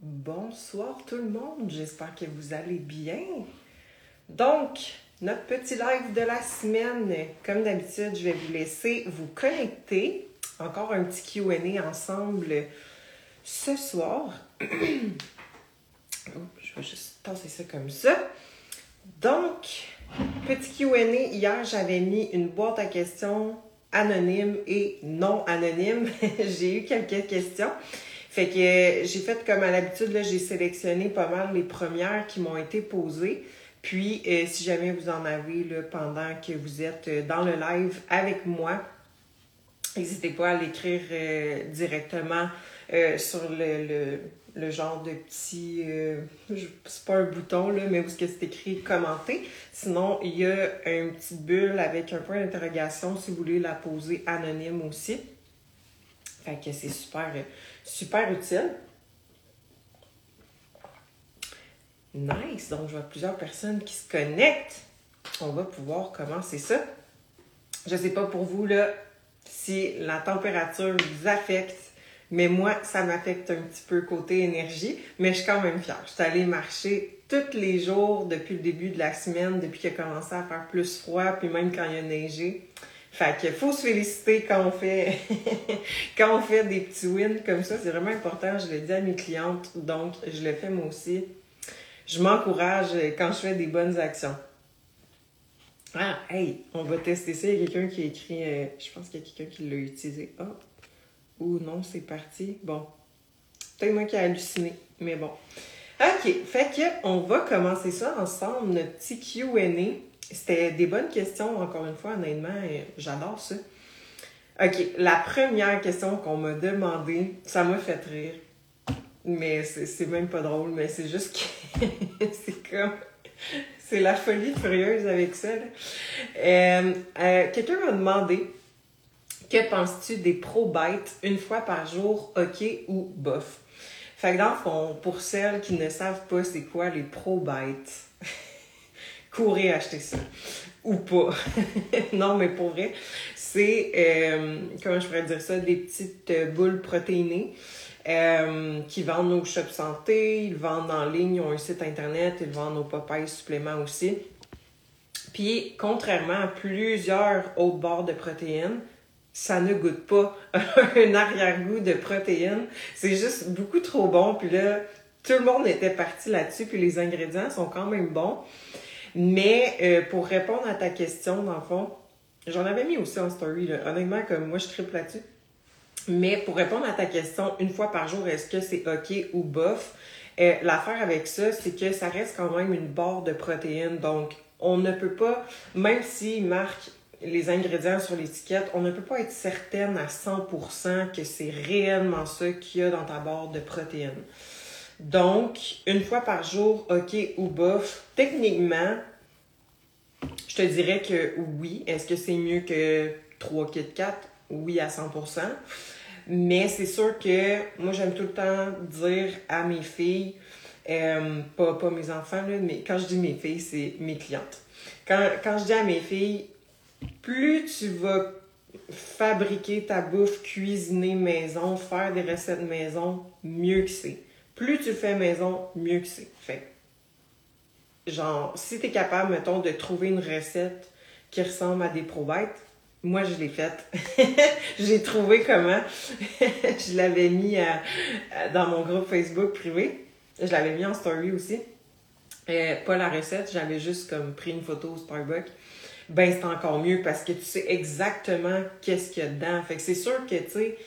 Bonsoir tout le monde, j'espère que vous allez bien. Donc, notre petit live de la semaine, comme d'habitude, je vais vous laisser vous connecter. Encore un petit QA ensemble ce soir. je vais juste tasser ça comme ça. Donc, petit QA, hier j'avais mis une boîte à questions anonyme et non anonyme. j'ai eu quelques questions. Fait que j'ai fait comme à l'habitude, là, j'ai sélectionné pas mal les premières qui m'ont été posées. Puis, euh, si jamais vous en avez pendant que vous êtes euh, dans le live avec moi, n'hésitez pas à l'écrire euh, directement sur le, le, genre de petit. c'est pas un bouton, là, mais où c'est écrit commenter. Sinon, il y a une petite bulle avec un point d'interrogation si vous voulez la poser anonyme aussi. Fait que c'est super super utile. Nice. Donc, je vois plusieurs personnes qui se connectent. On va pouvoir commencer ça. Je ne sais pas pour vous, là, si la température vous affecte, mais moi, ça m'affecte un petit peu côté énergie, mais je suis quand même fière. Je suis allée marcher tous les jours depuis le début de la semaine, depuis qu'il a commencé à faire plus froid, puis même quand il a neigé. Fait qu'il faut se féliciter quand on fait quand on fait des petits wins comme ça. C'est vraiment important. Je le dis à mes clientes, donc je le fais moi aussi. Je m'encourage quand je fais des bonnes actions. Ah, hey, on va tester ça. Il y a quelqu'un qui a écrit, euh, je pense qu'il y a quelqu'un qui l'a utilisé. Ah, ou non, c'est parti. Bon, peut-être moi qui ai halluciné, mais bon. OK, fait que on va commencer ça ensemble, notre petit Q&A. C'était des bonnes questions, encore une fois, honnêtement, j'adore ça. OK, la première question qu'on m'a demandé, ça m'a fait rire. Mais c'est même pas drôle, mais c'est juste que c'est comme. C'est la folie furieuse avec ça. Euh, euh, quelqu'un m'a demandé Que penses-tu des pro-bites une fois par jour, OK ou bof? Fait que dans le fond, pour celles qui ne savent pas c'est quoi les pro-bites, courez acheter ça. Ou pas. non, mais pour vrai, c'est, euh, comment je pourrais dire ça, des petites euh, boules protéinées. Euh, qui vendent nos shops santé, ils vendent en ligne, ils ont un site internet, ils vendent nos Popeyes suppléments aussi. Puis, contrairement à plusieurs autres barres de protéines, ça ne goûte pas un arrière-goût de protéines. C'est juste beaucoup trop bon. Puis là, tout le monde était parti là-dessus. Puis les ingrédients sont quand même bons. Mais euh, pour répondre à ta question, dans le fond, j'en avais mis aussi en story, honnêtement, comme moi, je triple là-dessus. Mais pour répondre à ta question, une fois par jour, est-ce que c'est OK ou bof? Euh, l'affaire avec ça, c'est que ça reste quand même une barre de protéines. Donc, on ne peut pas, même s'il marque les ingrédients sur l'étiquette, on ne peut pas être certaine à 100% que c'est réellement ça qu'il y a dans ta barre de protéines. Donc, une fois par jour, OK ou bof, techniquement, je te dirais que oui. Est-ce que c'est mieux que 3 Kit 4? Oui, à 100%. Mais c'est sûr que moi, j'aime tout le temps dire à mes filles, euh, pas, pas mes enfants, mais quand je dis mes filles, c'est mes clientes. Quand, quand je dis à mes filles, plus tu vas fabriquer ta bouffe, cuisiner maison, faire des recettes maison, mieux que c'est. Plus tu fais maison, mieux que c'est. Fait genre, si tu es capable, mettons, de trouver une recette qui ressemble à des probettes, moi, je l'ai faite. J'ai trouvé comment. je l'avais mis dans mon groupe Facebook privé. Je l'avais mis en story aussi. Euh, pas la recette, j'avais juste comme pris une photo au Starbucks. Ben, c'est encore mieux parce que tu sais exactement qu'est-ce qu'il y a dedans. Fait que c'est sûr que, tu sais,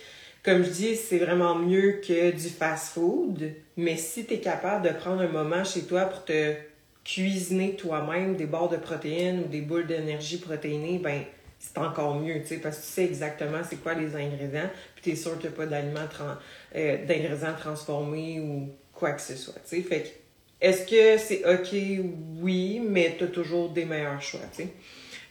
comme je dis, c'est vraiment mieux que du fast-food. Mais si tu es capable de prendre un moment chez toi pour te cuisiner toi-même des barres de protéines ou des boules d'énergie protéinées, ben c'est encore mieux, tu sais, parce que tu sais exactement c'est quoi les ingrédients, puis tu es sûr qu'il n'y a pas d'aliments euh, d'ingrédients transformés ou quoi que ce soit, tu sais. Fait que, est-ce que c'est OK? Oui, mais tu toujours des meilleurs choix, tu sais.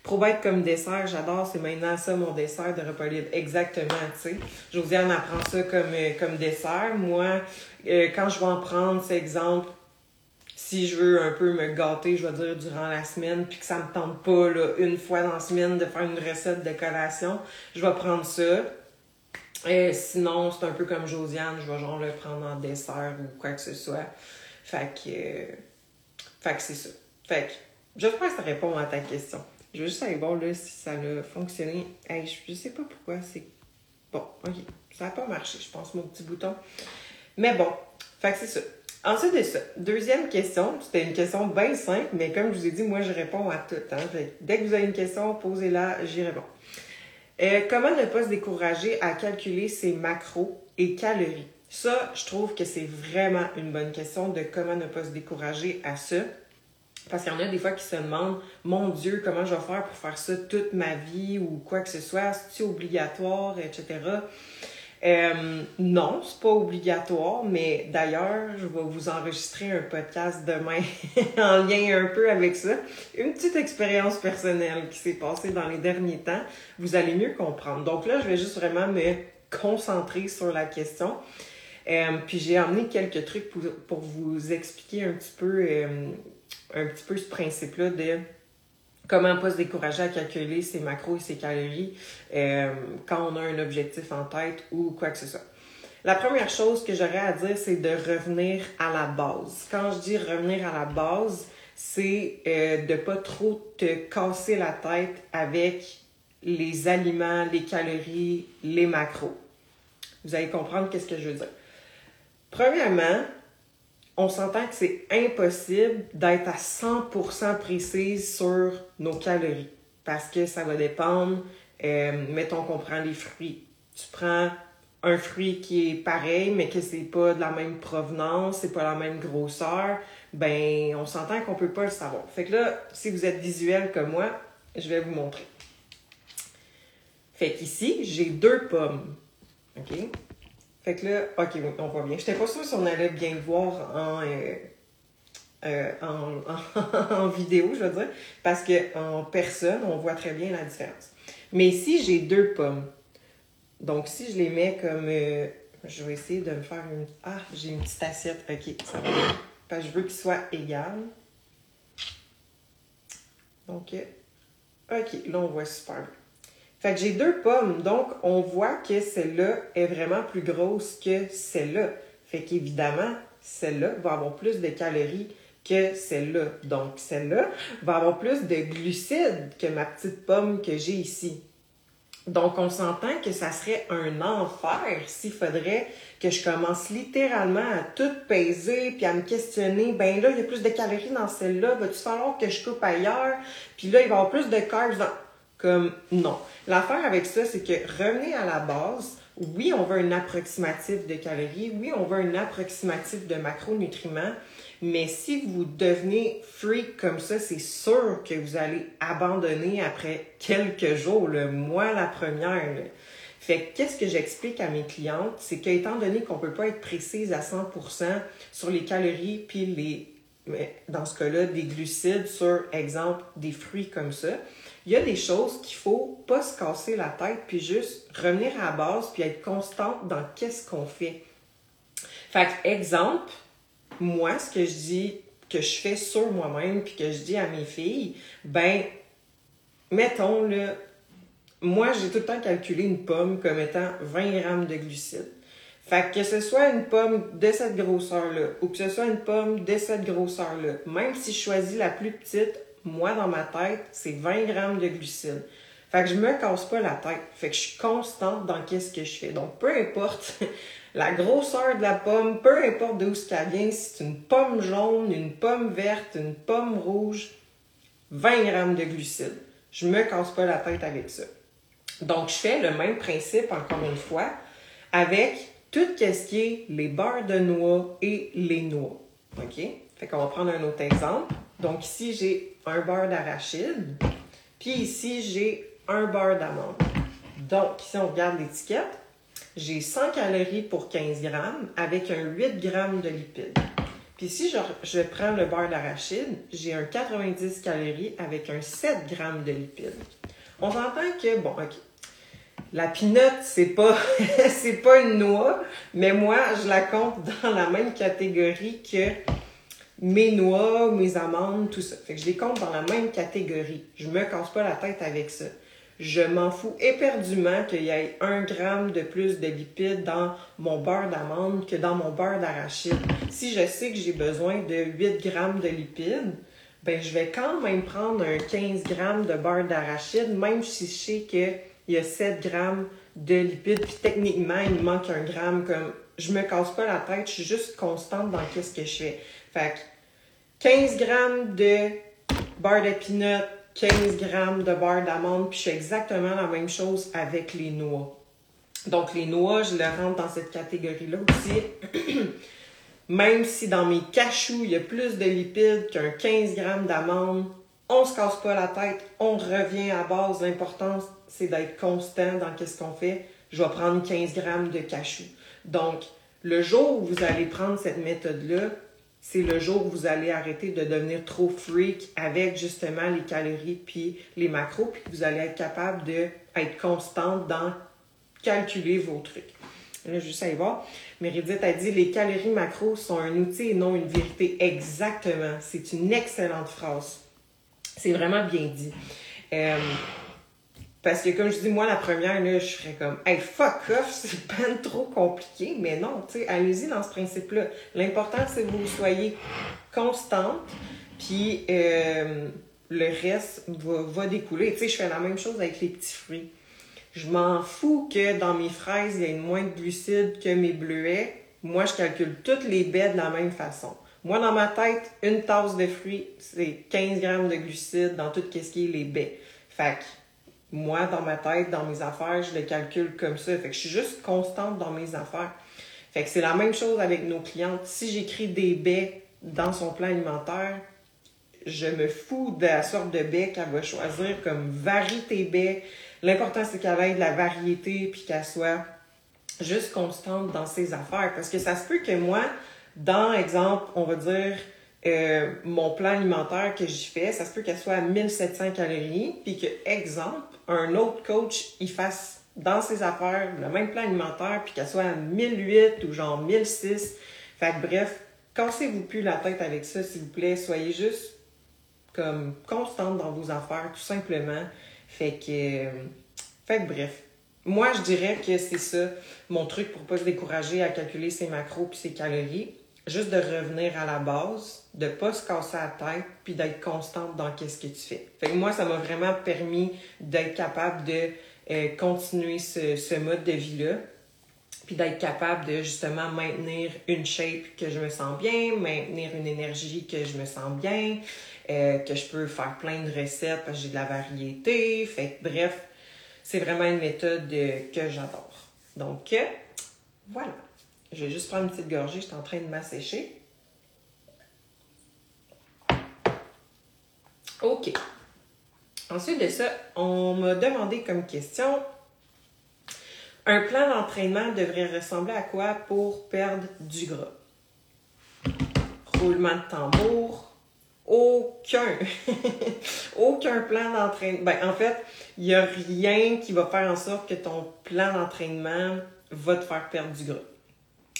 Probette comme dessert, j'adore, c'est maintenant ça mon dessert de repas libre. Exactement, tu sais. Josiane apprend ça comme, euh, comme dessert. Moi, euh, quand je vais en prendre, c'est exemple, si je veux un peu me gâter, je vais dire durant la semaine, puis que ça me tente pas là, une fois dans la semaine de faire une recette de collation, je vais prendre ça. Et sinon, c'est un peu comme Josiane, je vais genre le prendre en dessert ou quoi que ce soit. Fait que. fait que c'est ça. Fait que j'espère que ça répond à ta question. Je veux juste aller voir si ça a fonctionné. Hey, je, sais pas pourquoi c'est. Bon, ok. Ça n'a pas marché, je pense, mon petit bouton. Mais bon, fait c'est ça. Ensuite de ça, deuxième question, c'était une question bien simple, mais comme je vous ai dit, moi je réponds à tout. Hein. dès que vous avez une question, posez-la, j'y réponds. Euh, comment ne pas se décourager à calculer ses macros et calories? Ça, je trouve que c'est vraiment une bonne question de comment ne pas se décourager à ça. Parce qu'il y en a des fois qui se demandent, mon Dieu, comment je vais faire pour faire ça toute ma vie ou quoi que ce soit, c'est obligatoire, etc. Euh, non, c'est pas obligatoire, mais d'ailleurs, je vais vous enregistrer un podcast demain en lien un peu avec ça. Une petite expérience personnelle qui s'est passée dans les derniers temps. Vous allez mieux comprendre. Donc là, je vais juste vraiment me concentrer sur la question. Euh, puis j'ai emmené quelques trucs pour, pour, vous expliquer un petit peu, euh, un petit peu ce principe-là de comment pas se décourager à calculer ses macros et ses calories euh, quand on a un objectif en tête ou quoi que ce soit. La première chose que j'aurais à dire, c'est de revenir à la base. Quand je dis revenir à la base, c'est euh, de pas trop te casser la tête avec les aliments, les calories, les macros. Vous allez comprendre qu'est-ce que je veux dire. Premièrement, on s'entend que c'est impossible d'être à 100% précise sur nos calories parce que ça va dépendre. Euh, mettons qu'on prend les fruits. Tu prends un fruit qui est pareil, mais que c'est pas de la même provenance, c'est pas la même grosseur, ben on s'entend qu'on peut pas le savoir. Fait que là, si vous êtes visuel comme moi, je vais vous montrer. Fait qu'ici, j'ai deux pommes. OK? Fait que là, ok, on voit bien. J'étais pas sûre si on allait bien le voir en, euh, euh, en, vidéo, je veux dire, parce qu'en personne, on voit très bien la différence. Mais ici, j'ai deux pommes. Donc, si je les mets comme. Euh, je vais essayer de me faire une. Ah, j'ai une petite assiette. Ok, ça va. Parce que je veux qu'ils soient égales. Donc, ok, là, on voit super bien. Fait que j'ai deux pommes, donc on voit que celle-là est vraiment plus grosse que celle-là. Fait qu'évidemment, celle-là va avoir plus de calories que celle-là. Donc celle-là va avoir plus de glucides que ma petite pomme que j'ai ici. Donc on s'entend que ça serait un enfer s'il faudrait que je commence littéralement à tout peser puis à me questionner, ben là, il y a plus de calories dans celle-là, va-tu falloir que je coupe ailleurs? Puis là, il va y avoir plus de carbs. Comme non. L'affaire avec ça, c'est que revenez à la base. Oui, on veut un approximatif de calories. Oui, on veut un approximatif de macronutriments. Mais si vous devenez freak comme ça, c'est sûr que vous allez abandonner après quelques jours, le mois la première. Fait qu'est-ce que j'explique à mes clientes, c'est qu'étant donné qu'on peut pas être précise à 100% sur les calories puis les dans ce cas-là des glucides sur exemple des fruits comme ça, il y a des choses qu'il faut pas se casser la tête, puis juste revenir à la base, puis être constante dans qu'est-ce qu'on fait. Fait que, exemple, moi, ce que je dis, que je fais sur moi-même, puis que je dis à mes filles, ben, mettons, là, moi, j'ai tout le temps calculé une pomme comme étant 20 grammes de glucides. Fait que, que ce soit une pomme de cette grosseur-là ou que ce soit une pomme de cette grosseur-là, même si je choisis la plus petite, moi, dans ma tête, c'est 20 grammes de glucides. Fait que je me casse pas la tête. Fait que je suis constante dans qu'est-ce que je fais. Donc, peu importe la grosseur de la pomme, peu importe d'où ce qu'elle vient, si c'est une pomme jaune, une pomme verte, une pomme rouge, 20 grammes de glucides. Je me casse pas la tête avec ça. Donc, je fais le même principe, encore une fois, avec tout ce qui est les beurres de noix et les noix. OK? Fait qu'on va prendre un autre exemple. Donc ici, j'ai un beurre d'arachide. Puis ici, j'ai un beurre d'amande. Donc, ici, on regarde l'étiquette. J'ai 100 calories pour 15 grammes avec un 8 grammes de lipides. Puis si je, je prends le beurre d'arachide, j'ai un 90 calories avec un 7 grammes de lipides. On s'entend que, bon, OK, la pinotte, c'est pas, c'est pas une noix, mais moi, je la compte dans la même catégorie que mes noix, mes amandes, tout ça. Fait que je les compte dans la même catégorie. Je me casse pas la tête avec ça. Je m'en fous éperdument qu'il y ait un gramme de plus de lipides dans mon beurre d'amande que dans mon beurre d'arachide. Si je sais que j'ai besoin de 8 grammes de lipides, ben je vais quand même prendre un 15 grammes de beurre d'arachide, même si je sais qu'il y a 7 grammes de lipides, puis techniquement, il me manque un gramme. Comme je me casse pas la tête, je suis juste constante dans qu'est-ce que je fais. Fait que 15 grammes de beurre de peanut, 15 grammes de beurre d'amande, puis je fais exactement la même chose avec les noix. Donc, les noix, je les rentre dans cette catégorie-là aussi. Même si dans mes cachous, il y a plus de lipides qu'un 15 grammes d'amandes, on se casse pas la tête, on revient à base. L'important, c'est d'être constant dans ce qu'on fait. Je vais prendre 15 grammes de cachous. Donc, le jour où vous allez prendre cette méthode-là, c'est le jour où vous allez arrêter de devenir trop freak avec justement les calories puis les macros, puis que vous allez être capable d'être constante dans calculer vos trucs. Là, juste aller voir. Méridith a dit les calories macros sont un outil et non une vérité. Exactement. C'est une excellente phrase. C'est vraiment bien dit. Euh, parce que, comme je dis, moi, la première, là, je serais comme, hey, fuck off, c'est pas trop compliqué. Mais non, tu sais, allez-y dans ce principe-là. L'important, c'est que vous soyez constante, puis euh, le reste va, va découler. Tu sais, je fais la même chose avec les petits fruits. Je m'en fous que dans mes fraises, il y ait moins de glucides que mes bleuets. Moi, je calcule toutes les baies de la même façon. Moi, dans ma tête, une tasse de fruits, c'est 15 grammes de glucides dans tout ce qui est les baies. Fait que moi, dans ma tête, dans mes affaires, je les calcule comme ça. Fait que je suis juste constante dans mes affaires. Fait que c'est la même chose avec nos clientes. Si j'écris des baies dans son plan alimentaire, je me fous de la sorte de baie qu'elle va choisir comme varie tes baies. L'important, c'est qu'elle ait de la variété puis qu'elle soit juste constante dans ses affaires. Parce que ça se peut que moi, dans exemple, on va dire, euh, mon plan alimentaire que j'y fais, ça se peut qu'elle soit à 1700 calories, puis que, exemple, un autre coach, il fasse dans ses affaires le même plan alimentaire, puis qu'elle soit à 1008 ou genre 1006. Fait que bref, cassez-vous plus la tête avec ça, s'il vous plaît. Soyez juste comme constante dans vos affaires, tout simplement. Fait que, fait que bref. Moi, je dirais que c'est ça, mon truc pour pas se décourager à calculer ses macros puis ses calories. Juste de revenir à la base, de pas se casser la tête, puis d'être constante dans qu'est-ce que tu fais. Fait que moi, ça m'a vraiment permis d'être capable de euh, continuer ce, mode de vie-là, puis d'être capable de justement maintenir une shape que je me sens bien, maintenir une énergie que je me sens bien, euh, que je peux faire plein de recettes j'ai de la variété. Fait bref, c'est vraiment une méthode que j'adore. Donc, euh, voilà. Je vais juste prendre une petite gorgée, je suis en train de m'assécher. OK. Ensuite de ça, on m'a demandé comme question un plan d'entraînement devrait ressembler à quoi pour perdre du gras? Roulement de tambour, aucun, aucun plan d'entraînement. Ben, en fait, il n'y a rien qui va faire en sorte que ton plan d'entraînement va te faire perdre du gras.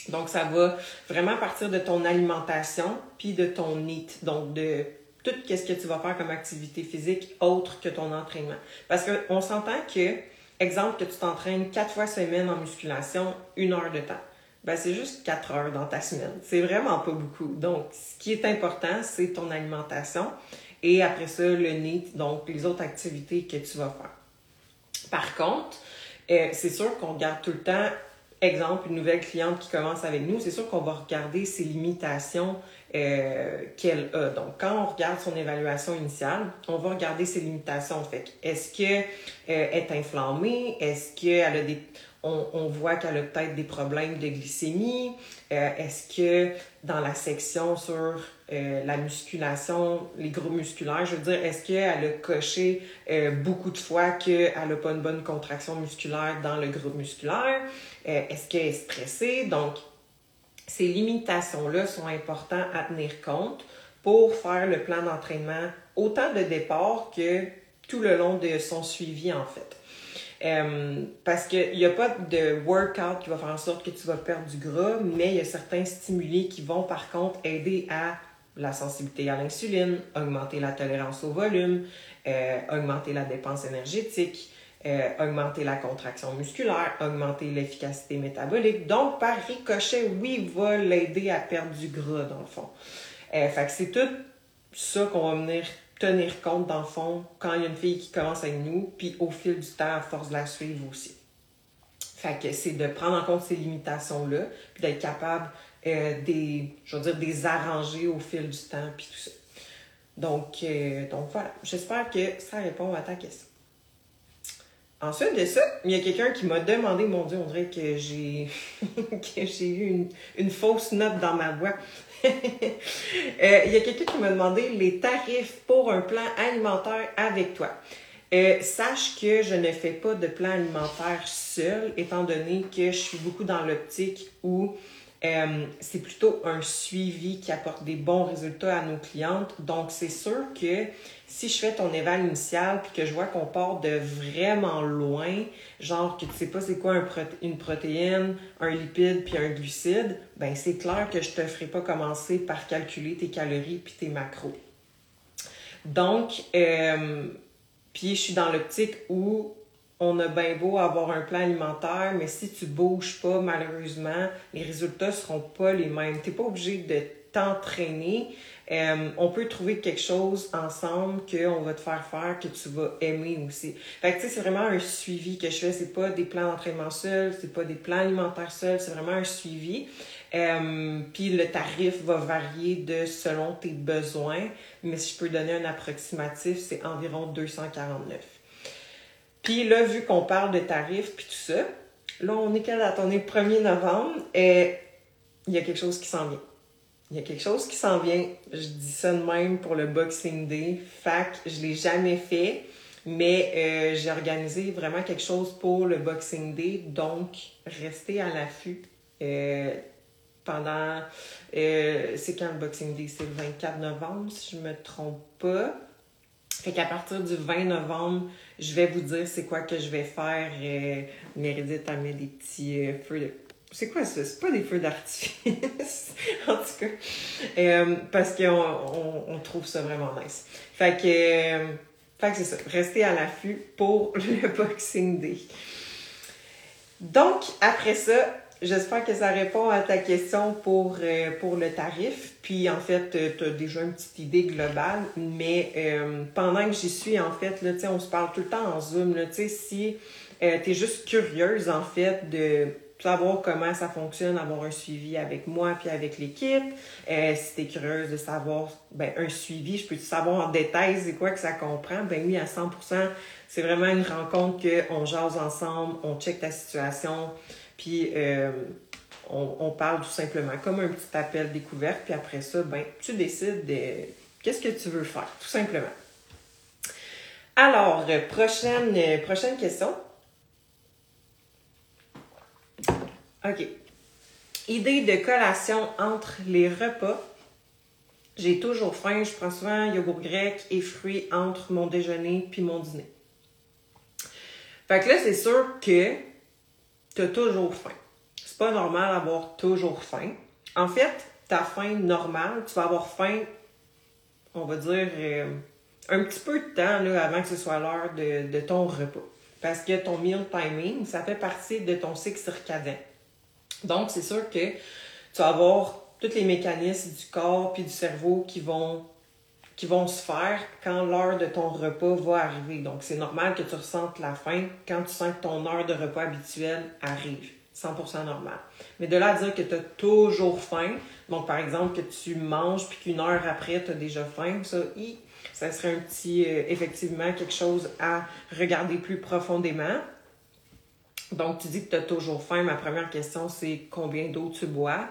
Donc, ça va vraiment partir de ton alimentation puis de ton NEAT. Donc, de tout ce que tu vas faire comme activité physique autre que ton entraînement. Parce qu'on s'entend que, exemple, que tu t'entraînes quatre fois semaine en musculation, une heure de temps ben c'est juste 4 heures dans ta semaine. C'est vraiment pas beaucoup. Donc, ce qui est important, c'est ton alimentation et après ça, le NEAT, donc les autres activités que tu vas faire. Par contre, euh, c'est sûr qu'on regarde tout le temps, exemple, une nouvelle cliente qui commence avec nous, c'est sûr qu'on va regarder ses limitations euh, qu'elle a. Donc, quand on regarde son évaluation initiale, on va regarder ses limitations. Fait est-ce qu'elle euh, est inflammée? Est-ce qu'elle a des on, voit qu'elle a peut-être des problèmes de glycémie? Euh, est-ce que dans la section sur euh, la musculation, les groupes musculaires, je veux dire, est-ce qu'elle a coché euh, beaucoup de fois qu'elle n'a pas une bonne contraction musculaire dans le groupe musculaire? est-ce qu'elle est stressée? Donc, ces limitations-là sont importantes à tenir compte pour faire le plan d'entraînement autant de départ que tout le long de son suivi, en fait. Euh, parce qu'il n'y a pas de workout qui va faire en sorte que tu vas perdre du gras, mais il y a certains stimuli qui vont par contre aider à la sensibilité à l'insuline, augmenter la tolérance au volume, euh, augmenter la dépense énergétique, euh, augmenter la contraction musculaire, augmenter l'efficacité métabolique. Donc, par ricochet, oui, va l'aider à perdre du gras, dans le fond. Euh, fait que c'est tout ça qu'on va venir tenir compte, dans le fond, quand il y a une fille qui commence avec nous, puis au fil du temps, à force de la suivre aussi. Fait que c'est de prendre en compte ces limitations-là, puis d'être capable euh, des, je veux dire, des arranger au fil du temps, puis tout ça. Donc, donc voilà, j'espère que ça répond à ta question. Ensuite de ça, il y a quelqu'un qui m'a demandé, mon Dieu, on dirait que j'ai que j'ai eu une, fausse note dans ma voix. Euh, il y a quelqu'un qui m'a demandé les tarifs pour un plan alimentaire avec toi. Euh, sache que je ne fais pas de plan alimentaire seul, étant donné que je suis beaucoup dans l'optique où euh, c'est plutôt un suivi qui apporte des bons résultats à nos clientes. Donc, c'est sûr que si je fais ton éval initial puis que je vois qu'on part de vraiment loin, genre que tu sais pas c'est quoi une protéine, un lipide puis un glucide, ben c'est clair que je te ferai pas commencer par calculer tes calories puis tes macros. Donc, euh, puis je suis dans l'optique où on a bien beau avoir un plan alimentaire, mais si tu bouges pas, malheureusement, les résultats seront pas les mêmes. Tu pas obligé de t'entraîner. Euh, on peut trouver quelque chose ensemble qu'on va te faire faire que tu vas aimer aussi. Fait que tu sais, c'est vraiment un suivi que je fais. C'est pas des plans d'entraînement seuls, c'est pas des plans alimentaires seuls, c'est vraiment un suivi. Euh, puis le tarif va varier de selon tes besoins, mais si je peux donner un approximatif, c'est environ 249. Puis là, vu qu'on parle de tarifs puis tout ça, là, on est quelle date? On est le 1er novembre et il y a quelque chose qui s'en vient. Il y a quelque chose qui s'en vient. Je dis ça de même pour le Boxing Day. Fac, je l'ai jamais fait, mais euh, j'ai organisé vraiment quelque chose pour le Boxing Day. Donc, restez à l'affût. Euh, pendant. Euh, c'est quand le Boxing Day? C'est le 24 novembre, si je me trompe pas. Fait qu'à partir du 20 novembre, je vais vous dire c'est quoi que je vais faire. Euh, Meredith a mis des petits feux. C'est quoi ça? C'est pas des feux d'artifice, en tout cas. Euh, parce qu'on on, trouve ça vraiment nice. Fait que, euh, c'est ça. Restez à l'affût pour le Boxing Day. Donc, après ça, J'espère que ça répond à ta question pour, euh, pour le tarif. Puis en fait, tu as déjà une petite idée globale, mais pendant que j'y suis, en fait, là, on se parle tout le temps en Zoom. Là, si tu es juste curieuse, en fait, de savoir comment ça fonctionne, avoir un suivi avec moi puis avec l'équipe. si tu es curieuse de savoir ben, un suivi, je peux te savoir en détail c'est quoi que ça comprend? Ben oui, à 100%, c'est vraiment une rencontre qu'on jase ensemble, on check ta situation. Puis euh, on, parle tout simplement comme un petit appel découverte. Puis après ça, ben, tu décides de qu'est-ce que tu veux faire, tout simplement. Alors, prochaine, prochaine question. OK. Idée de collation entre les repas. J'ai toujours faim, je prends souvent yogourt grec et fruits entre mon déjeuner puis mon dîner. Fait que là, c'est sûr que tu as toujours faim. C'est pas normal d'avoir toujours faim. En fait, ta faim normale, tu vas avoir faim, on va dire, euh, un petit peu de temps avant que ce soit l'heure de, ton repas. Parce que ton meal timing, ça fait partie de ton cycle circadien. Donc, c'est sûr que tu vas avoir tous les mécanismes du corps puis du cerveau qui vont se faire quand l'heure de ton repas va arriver. Donc, c'est normal que tu ressentes la faim quand tu sens que ton heure de repas habituelle arrive. 100% normal. Mais de là à dire que tu as toujours faim, donc par exemple que tu manges puis qu'une heure après tu as déjà faim, ça, ça serait un petit, euh, effectivement, quelque chose à regarder plus profondément. Donc tu dis que tu as toujours faim. Ma première question, c'est combien d'eau tu bois?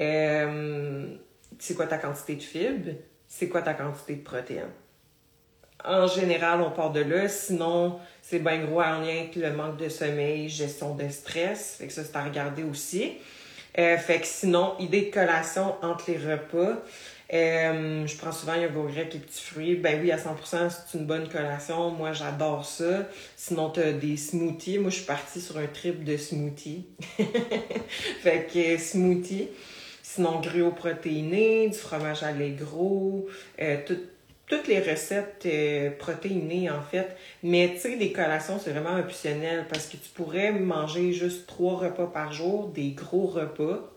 Euh, c'est quoi ta quantité de fibres? c'est quoi ta quantité de protéines? En général, on part de là. Sinon, c'est bien gros en lien avec le manque de sommeil, gestion de stress. Fait que ça, c'est à regarder aussi. Euh, fait que sinon, idée de collation entre les repas. Euh, je prends souvent yogourt grec et petits fruits. Ben oui, à 100%, c'est une bonne collation. Moi, j'adore ça. Sinon, tu as des smoothies. Moi, je suis partie sur un trip de smoothies. fait que smoothie. Sinon, gruau protéiné, du fromage allégro, euh, tout, toutes les recettes euh, protéinées, en fait. Mais, tu sais, les collations, c'est vraiment optionnel parce que tu pourrais manger juste trois repas par jour, des gros repas.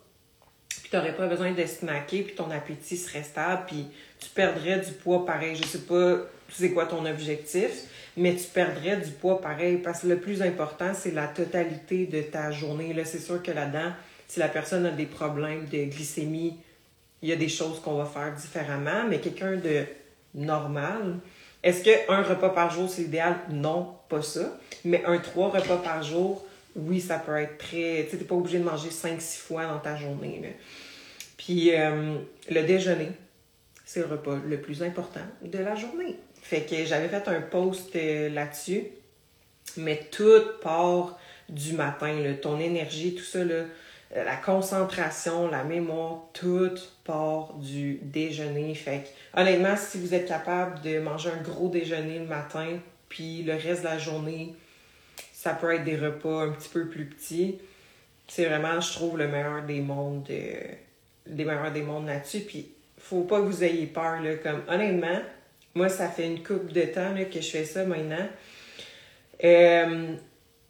Tu n'aurais pas besoin de snacker, puis ton appétit serait stable, puis tu perdrais du poids pareil. Je sais pas c'est quoi ton objectif, mais tu perdrais du poids pareil parce que le plus important, c'est la totalité de ta journée. Là, c'est sûr que là-dedans, si la personne a des problèmes de glycémie, il y a des choses qu'on va faire différemment, mais quelqu'un de normal. Est-ce qu'un repas par jour, c'est idéal? Non, pas ça. Mais un trois repas par jour, oui, ça peut être très. Tu n'es pas obligé de manger cinq, six fois dans ta journée. Puis euh, le déjeuner, c'est le repas le plus important de la journée. Fait que j'avais fait un post euh, là-dessus, mais tout part du matin, ton énergie, tout ça, euh, la concentration, la mémoire, tout part du déjeuner. Fait que, honnêtement, si vous êtes capable de manger un gros déjeuner le matin, puis le reste de la journée, ça peut être des repas un petit peu plus petits. C'est vraiment, je trouve, le meilleur des mondes, des meilleurs des mondes là-dessus. Puis, faut pas que vous ayez peur, là. Comme, honnêtement, moi, ça fait une couple de temps que je fais ça maintenant. Euh,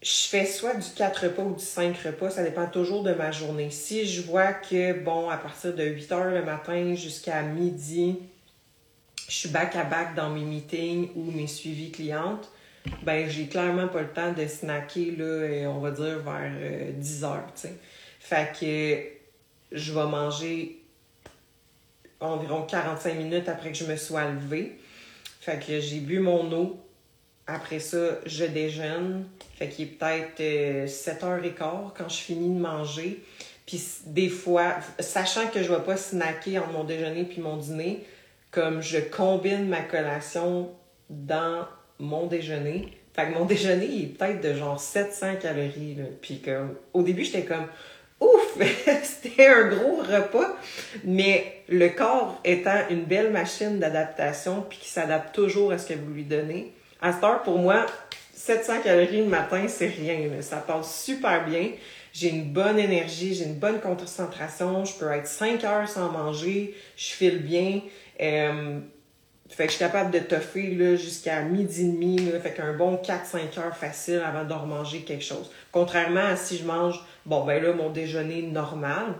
je fais soit du 4 repas ou du 5 repas, ça dépend toujours de ma journée. Si je vois que, bon, à partir de 8 heures le matin jusqu'à midi, je suis back à back dans mes meetings ou mes suivis clientes, ben j'ai clairement pas le temps de snacker, là, on va dire, vers 10 euh, heures, tu sais. Fait que je vais manger environ 45 minutes après que je me sois levée. Fait que j'ai bu mon eau, après ça, je déjeune. Fait qu'il est peut-être 7h15 euh, quand je finis de manger. Puis des fois, sachant que je ne vais pas snacker entre mon déjeuner puis mon dîner, comme je combine ma collation dans mon déjeuner. Fait que mon déjeuner il est peut-être de genre 700 calories. Puis comme, au début, j'étais comme, ouf, c'était un gros repas. Mais le corps étant une belle machine d'adaptation puis qui s'adapte toujours à ce que vous lui donnez, à cette heure, pour moi, 700 calories le matin, c'est rien. Ça passe super bien. J'ai une bonne énergie, j'ai une bonne concentration. Je peux être 5 heures sans manger. Je file bien. Euh, fait que je suis capable de toffer jusqu'à midi et demi. Fait qu'un bon 4-5 heures facile avant de remanger quelque chose. Contrairement à si je mange, bon, ben là, mon déjeuner normal,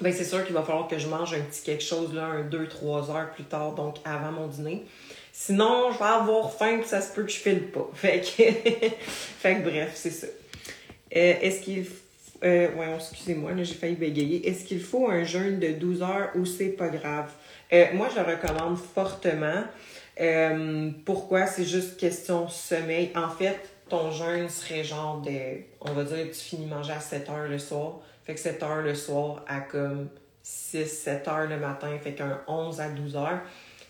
ben c'est sûr qu'il va falloir que je mange un petit quelque chose là, un 2-3 heures plus tard, donc avant mon dîner. Sinon, je vais avoir faim et ça se peut que je file pas. Fait que, fait que bref, c'est ça. Euh, est-ce qu'il euh, ouais, excusez-moi, j'ai failli bégayer. Est-ce qu'il faut un jeûne de 12 heures ou c'est pas grave? Euh, moi, je le recommande fortement. Pourquoi? C'est juste question sommeil. En fait, ton jeûne serait genre de, on va dire, tu finis manger à 7 heures le soir. Fait que 7 heures le soir à comme 6, 7 heures le matin. Fait qu'un 11 à 12 heures.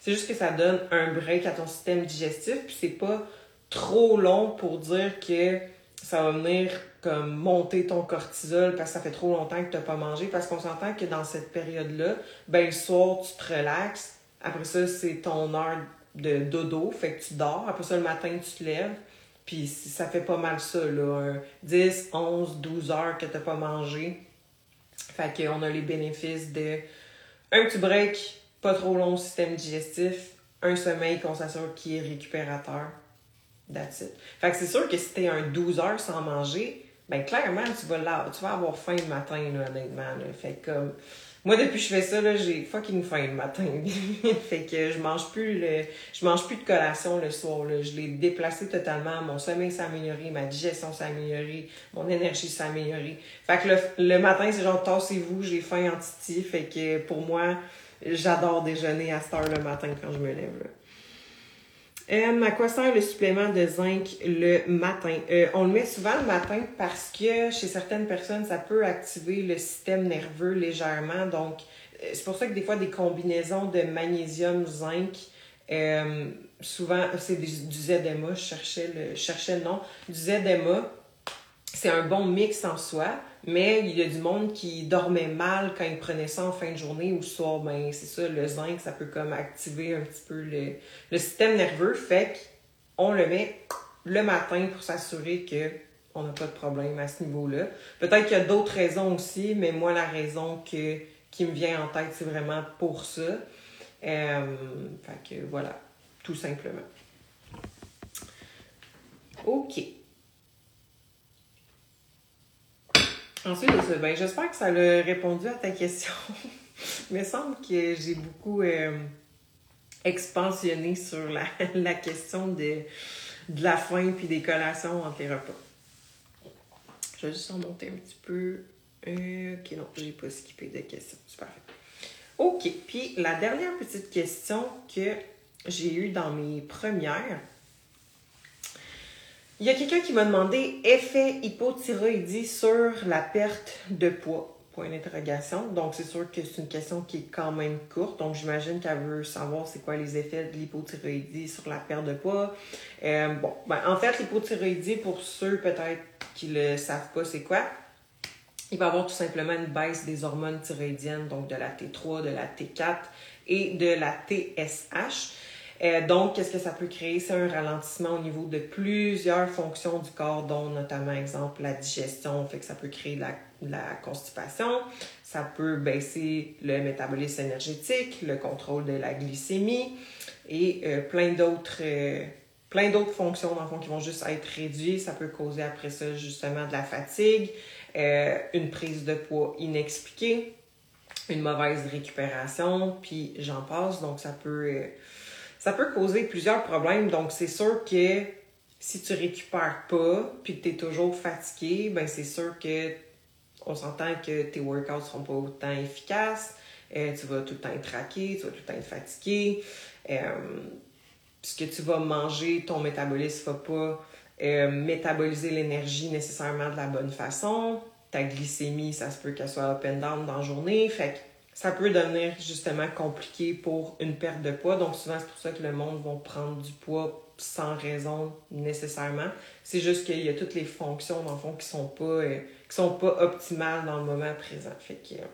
C'est juste que ça donne un break à ton système digestif, puis c'est pas trop long pour dire que ça va venir comme monter ton cortisol parce que ça fait trop longtemps que tu n'as pas mangé. Parce qu'on s'entend que dans cette période-là, ben le soir, tu te relaxes. Après ça, c'est ton heure de dodo, fait que tu dors. Après ça, le matin, tu te lèves. Puis ça fait pas mal ça, là. 10, 11, 12 heures que tu n'as pas mangé. Fait qu'on a les bénéfices de un petit break pas trop long système digestif, un sommeil qu'on s'assure qui est récupérateur. That's it. Fait que c'est sûr que si t'es un 12 heures sans manger, ben clairement, tu vas, tu vas avoir faim le matin, là, honnêtement. Fait que comme. Moi, depuis que je fais ça, là, j'ai fucking faim le matin. fait que je mange plus le, je mange plus de collation le soir. Là. Je l'ai déplacé totalement. Mon sommeil s'est amélioré, ma digestion s'est améliorée, mon énergie s'est. Fait que le, le matin, c'est genre tassez-vous, j'ai faim en titi. Fait que pour moi, J'adore déjeuner à cette heure le matin quand je me lève. Euh, à quoi sert le supplément de zinc le matin? Euh, on le met souvent le matin parce que chez certaines personnes, ça peut activer le système nerveux légèrement. Donc, euh, c'est pour ça que des fois, des combinaisons de magnésium, zinc, souvent, c'est du ZMA, je cherchais le, cherchais le nom, du ZMA, c'est un bon mix en soi. Mais il y a du monde qui dormait mal quand il prenait ça en fin de journée ou soir. Ben, c'est ça, le zinc, ça peut comme activer un petit peu le, le système nerveux. Fait qu'on le met le matin pour s'assurer que on n'a pas de problème à ce niveau-là. Peut-être qu'il y a d'autres raisons aussi, mais moi, la raison que, qui me vient en tête, c'est vraiment pour ça. Euh, fait que voilà. tout simplement. OK. Ensuite ben, j'espère que ça a répondu à ta question. Il me semble que j'ai beaucoup euh, expansionné sur la, question de, la faim puis des collations entre les repas. Je vais juste en monter un petit peu. Euh, ok, non, j'ai pas skippé de questions. Super. OK. Puis la dernière petite question que j'ai eue dans mes premières, il y a quelqu'un qui m'a demandé effet hypothyroïdie sur la perte de poids? Point d'interrogation. Donc, c'est sûr que c'est une question qui est quand même courte. Donc, j'imagine qu'elle veut savoir c'est quoi les effets de l'hypothyroïdie sur la perte de poids. Euh, bon, ben, en fait, l'hypothyroïdie, pour ceux peut-être qui ne le savent pas, c'est quoi? Il va y avoir tout simplement une baisse des hormones thyroïdiennes, donc de la T3, de la T4 et de la TSH. Euh, donc, qu'est-ce que ça peut créer? C'est un ralentissement au niveau de plusieurs fonctions du corps, dont notamment, exemple, la digestion, fait que ça peut créer la, la constipation, ça peut baisser le métabolisme énergétique, le contrôle de la glycémie et euh, plein d'autres euh, plein d'autres fonctions, dans qui vont juste être réduites. Ça peut causer après ça, justement, de la fatigue, euh, une prise de poids inexpliquée, une mauvaise récupération, puis j'en passe. Donc, ça peut, ça peut causer plusieurs problèmes. Donc, c'est sûr que si tu récupères pas, puis que tu es toujours fatigué, ben c'est sûr que on s'entend que tes workouts seront pas autant efficaces. Euh, tu vas tout le temps être raqué, tu vas tout le temps être fatigué ce que tu vas manger, ton métabolisme ne va pas euh, métaboliser l'énergie nécessairement de la bonne façon. Ta glycémie, ça se peut qu'elle soit up and down dans la journée. Fait ça peut devenir justement compliqué pour une perte de poids. Donc souvent, c'est pour ça que le monde va prendre du poids sans raison nécessairement. C'est juste qu'il y a toutes les fonctions, dans le fond, qui sont pas, euh, qui sont pas optimales dans le moment présent. Fait que, euh,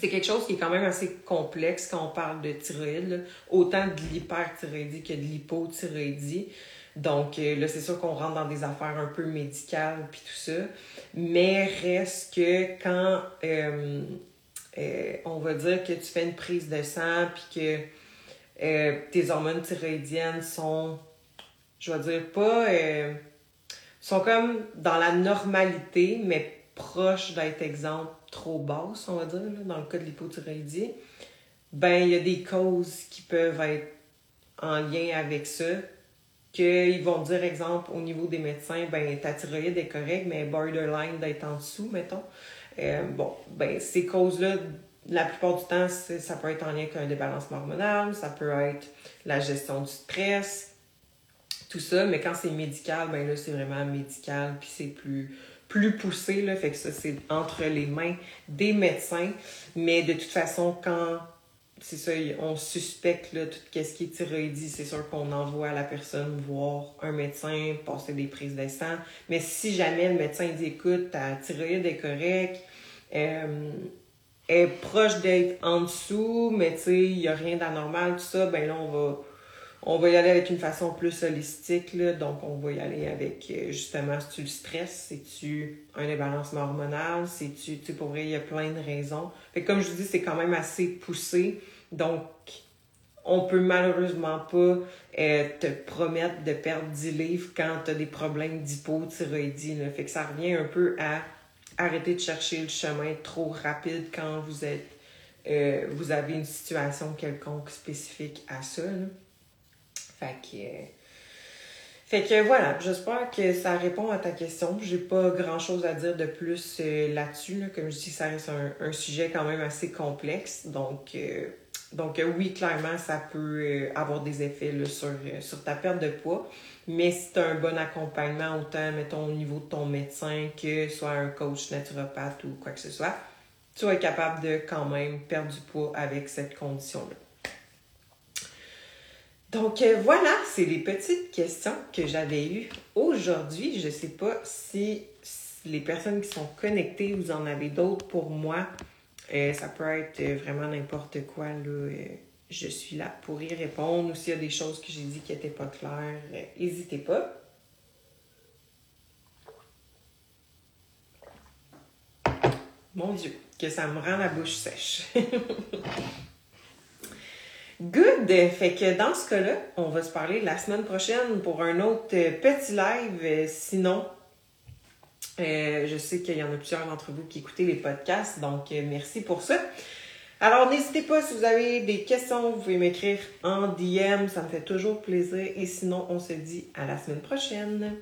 c'est quelque chose qui est quand même assez complexe quand on parle de thyroïde, autant de l'hyperthyroïdie que de l'hypothyroïdie. Donc euh, là, c'est sûr qu'on rentre dans des affaires un peu médicales puis tout ça. Mais reste que quand euh, on va dire que tu fais une prise de sang puis que tes hormones thyroïdiennes sont, je vais dire, pas. sont comme dans la normalité, mais proches d'être exemple trop basse, on va dire, dans le cas de l'hypothyroïdie, ben il y a des causes qui peuvent être en lien avec ça. Qu'ils vont dire, exemple, au niveau des médecins, ben ta thyroïde est correcte, mais borderline d'être en dessous, mettons. Euh, bon, ben ces causes-là, la plupart du temps, ça peut être en lien avec un débalancement hormonal, ça peut être la gestion du stress, tout ça, mais quand c'est médical, ben là, c'est vraiment médical, puis c'est plus plus poussé, là, fait que ça, c'est entre les mains des médecins. Mais de toute façon, quand c'est ça, on suspecte là, tout ce qui est thyroïdie, c'est sûr qu'on envoie la personne voir un médecin, passer des prises de sang. Mais si jamais le médecin dit écoute, ta thyroïde est correcte, euh, est proche d'être en dessous, mais tu sais, il n'y a rien d'anormal, tout ça, ben là, on va on va y aller avec une façon plus holistique, là. donc on va y aller avec euh, justement, si tu le stress, c'est-tu un débalancement hormonal, c'est-tu, tu sais, pour vrai, il y a plein de raisons. Fait comme je vous dis, c'est quand même assez poussé, donc on peut malheureusement pas euh, te promettre de perdre 10 livres quand tu as des problèmes d'hypothyroïdie. Fait que ça revient un peu à arrêter de chercher le chemin trop rapide quand vous êtes euh, vous avez une situation quelconque spécifique à ça. Fait que, fait que voilà, j'espère que ça répond à ta question. J'ai pas grand chose à dire de plus euh, là-dessus. Comme je dis, ça reste un, sujet quand même assez complexe. Donc, euh, donc euh, oui, clairement, ça peut avoir des effets sur, sur ta perte de poids. Mais si tu as un bon accompagnement, autant, mettons, au niveau de ton médecin que soit un coach naturopathe ou quoi que ce soit, tu vas être capable de quand même perdre du poids avec cette condition-là. Donc euh, voilà, c'est les petites questions que j'avais eues aujourd'hui. Je ne sais pas si, les personnes qui sont connectées, vous en avez d'autres pour moi. Euh, ça peut être vraiment n'importe quoi. Là. Euh, je suis là pour y répondre. Ou s'il y a des choses que j'ai dit qui n'étaient pas claires, n'hésitez pas. Mon Dieu, que ça me rend la bouche sèche. Good! Fait que dans ce cas-là, on va se parler la semaine prochaine pour un autre petit live. Sinon, euh, je sais qu'il y en a plusieurs d'entre vous qui écoutez les podcasts, donc euh, merci pour ça. Alors, n'hésitez pas si vous avez des questions, vous pouvez m'écrire en DM, ça me fait toujours plaisir. Et sinon, on se dit à la semaine prochaine.